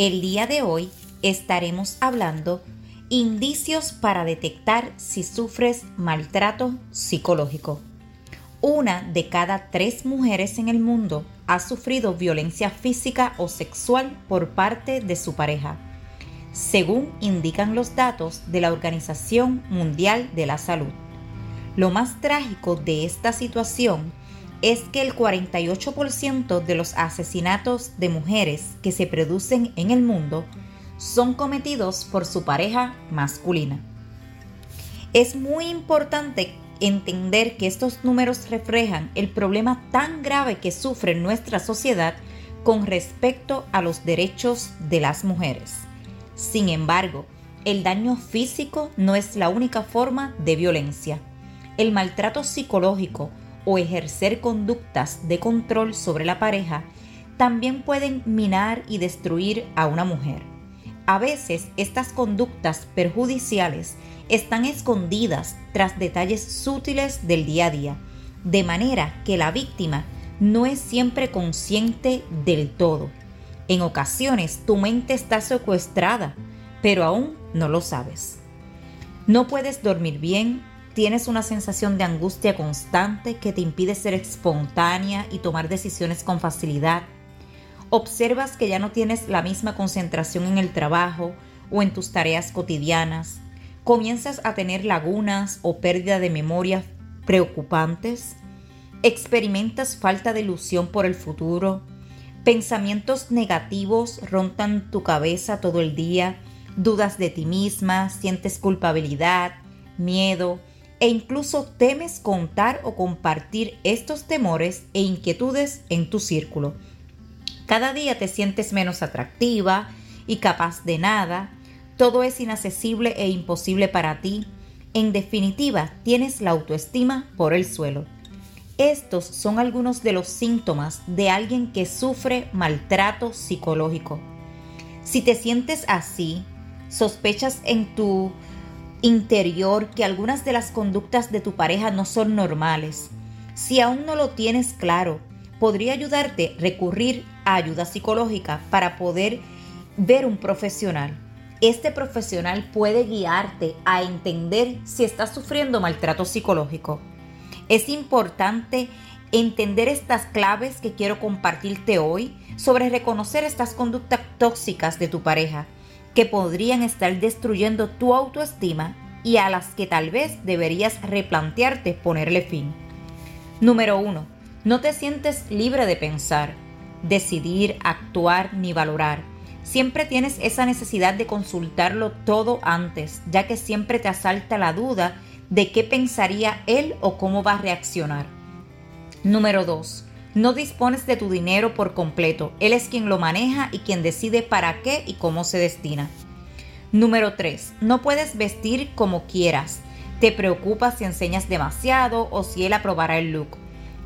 El día de hoy estaremos hablando indicios para detectar si sufres maltrato psicológico. Una de cada tres mujeres en el mundo ha sufrido violencia física o sexual por parte de su pareja, según indican los datos de la Organización Mundial de la Salud. Lo más trágico de esta situación es que el 48% de los asesinatos de mujeres que se producen en el mundo son cometidos por su pareja masculina. Es muy importante entender que estos números reflejan el problema tan grave que sufre nuestra sociedad con respecto a los derechos de las mujeres. Sin embargo, el daño físico no es la única forma de violencia. El maltrato psicológico o ejercer conductas de control sobre la pareja también pueden minar y destruir a una mujer. A veces estas conductas perjudiciales están escondidas tras detalles sutiles del día a día, de manera que la víctima no es siempre consciente del todo. En ocasiones tu mente está secuestrada, pero aún no lo sabes. No puedes dormir bien, tienes una sensación de angustia constante que te impide ser espontánea y tomar decisiones con facilidad. Observas que ya no tienes la misma concentración en el trabajo o en tus tareas cotidianas. Comienzas a tener lagunas o pérdida de memoria preocupantes. Experimentas falta de ilusión por el futuro. Pensamientos negativos rondan tu cabeza todo el día. Dudas de ti misma, sientes culpabilidad, miedo, e incluso temes contar o compartir estos temores e inquietudes en tu círculo. Cada día te sientes menos atractiva y capaz de nada, todo es inaccesible e imposible para ti, en definitiva tienes la autoestima por el suelo. Estos son algunos de los síntomas de alguien que sufre maltrato psicológico. Si te sientes así, sospechas en tu interior que algunas de las conductas de tu pareja no son normales. Si aún no lo tienes claro, podría ayudarte recurrir a ayuda psicológica para poder ver un profesional. Este profesional puede guiarte a entender si estás sufriendo maltrato psicológico. Es importante entender estas claves que quiero compartirte hoy sobre reconocer estas conductas tóxicas de tu pareja que podrían estar destruyendo tu autoestima y a las que tal vez deberías replantearte ponerle fin. Número 1. No te sientes libre de pensar, decidir, actuar ni valorar. Siempre tienes esa necesidad de consultarlo todo antes, ya que siempre te asalta la duda de qué pensaría él o cómo va a reaccionar. Número 2. No dispones de tu dinero por completo. Él es quien lo maneja y quien decide para qué y cómo se destina. Número 3. No puedes vestir como quieras. Te preocupas si enseñas demasiado o si él aprobará el look.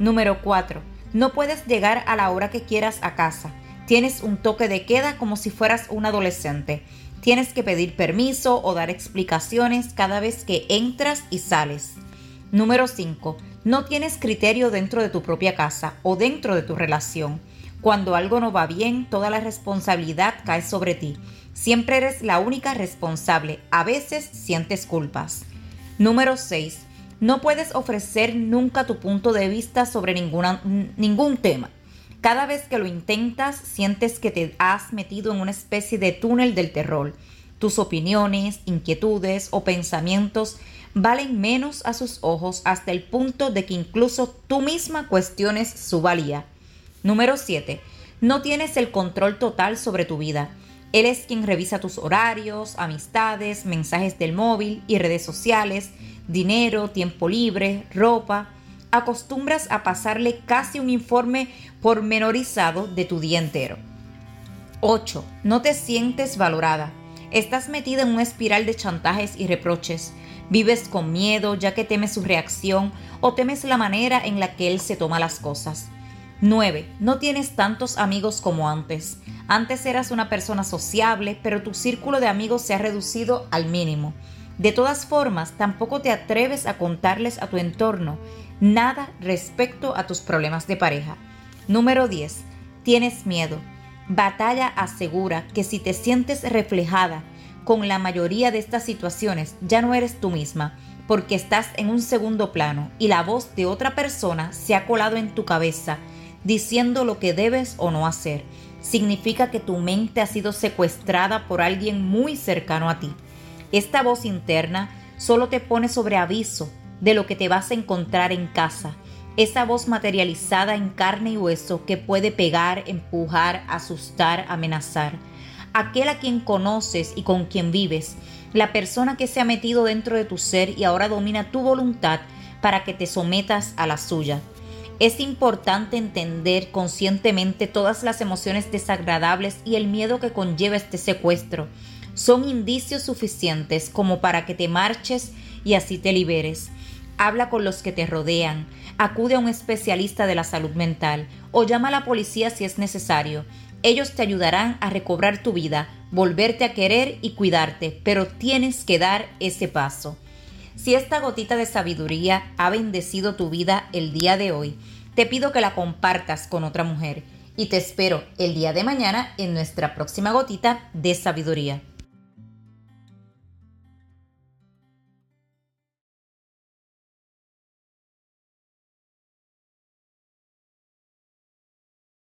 Número 4. No puedes llegar a la hora que quieras a casa. Tienes un toque de queda como si fueras un adolescente. Tienes que pedir permiso o dar explicaciones cada vez que entras y sales. Número 5. No tienes criterio dentro de tu propia casa o dentro de tu relación. Cuando algo no va bien, toda la responsabilidad cae sobre ti. Siempre eres la única responsable. A veces sientes culpas. Número 6. No puedes ofrecer nunca tu punto de vista sobre ningún tema. Cada vez que lo intentas, sientes que te has metido en una especie de túnel del terror. Tus opiniones, inquietudes o pensamientos valen menos a sus ojos hasta el punto de que incluso tú misma cuestiones su valía. Número 7. No tienes el control total sobre tu vida. Él es quien revisa tus horarios, amistades, mensajes del móvil y redes sociales, dinero, tiempo libre, ropa. Acostumbras a pasarle casi un informe pormenorizado de tu día entero. 8. No te sientes valorada. Estás metida en una espiral de chantajes y reproches. Vives con miedo ya que temes su reacción o temes la manera en la que él se toma las cosas. 9. No tienes tantos amigos como antes. Antes eras una persona sociable, pero tu círculo de amigos se ha reducido al mínimo. De todas formas, tampoco te atreves a contarles a tu entorno nada respecto a tus problemas de pareja. Número 10. Tienes miedo. Batalla asegura que si te sientes reflejada con la mayoría de estas situaciones, ya no eres tú misma, porque estás en un segundo plano y la voz de otra persona se ha colado en tu cabeza diciendo lo que debes o no hacer. Significa que tu mente ha sido secuestrada por alguien muy cercano a ti. Esta voz interna solo te pone sobre aviso de lo que te vas a encontrar en casa esa voz materializada en carne y hueso que puede pegar, empujar, asustar, amenazar. Aquel a quien conoces y con quien vives, la persona que se ha metido dentro de tu ser y ahora domina tu voluntad para que te sometas a la suya. Es importante entender conscientemente todas las emociones desagradables y el miedo que conlleva este secuestro. Son indicios suficientes como para que te marches y así te liberes habla con los que te rodean, acude a un especialista de la salud mental o llama a la policía si es necesario. Ellos te ayudarán a recobrar tu vida, volverte a querer y cuidarte, pero tienes que dar ese paso. Si esta gotita de sabiduría ha bendecido tu vida el día de hoy, te pido que la compartas con otra mujer y te espero el día de mañana en nuestra próxima gotita de sabiduría.